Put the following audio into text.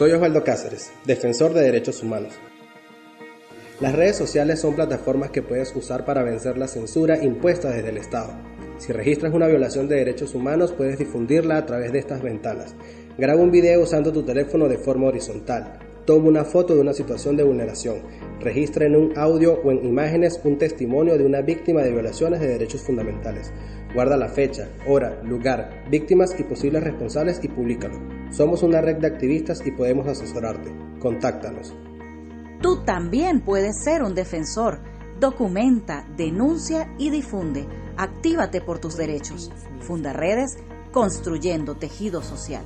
Soy Osvaldo Cáceres, defensor de derechos humanos. Las redes sociales son plataformas que puedes usar para vencer la censura impuesta desde el Estado. Si registras una violación de derechos humanos, puedes difundirla a través de estas ventanas. Graba un video usando tu teléfono de forma horizontal. Toma una foto de una situación de vulneración. Registra en un audio o en imágenes un testimonio de una víctima de violaciones de derechos fundamentales. Guarda la fecha, hora, lugar, víctimas y posibles responsables y públicalo. Somos una red de activistas y podemos asesorarte. Contáctanos. Tú también puedes ser un defensor. Documenta, denuncia y difunde. Actívate por tus derechos. Funda redes construyendo tejido social.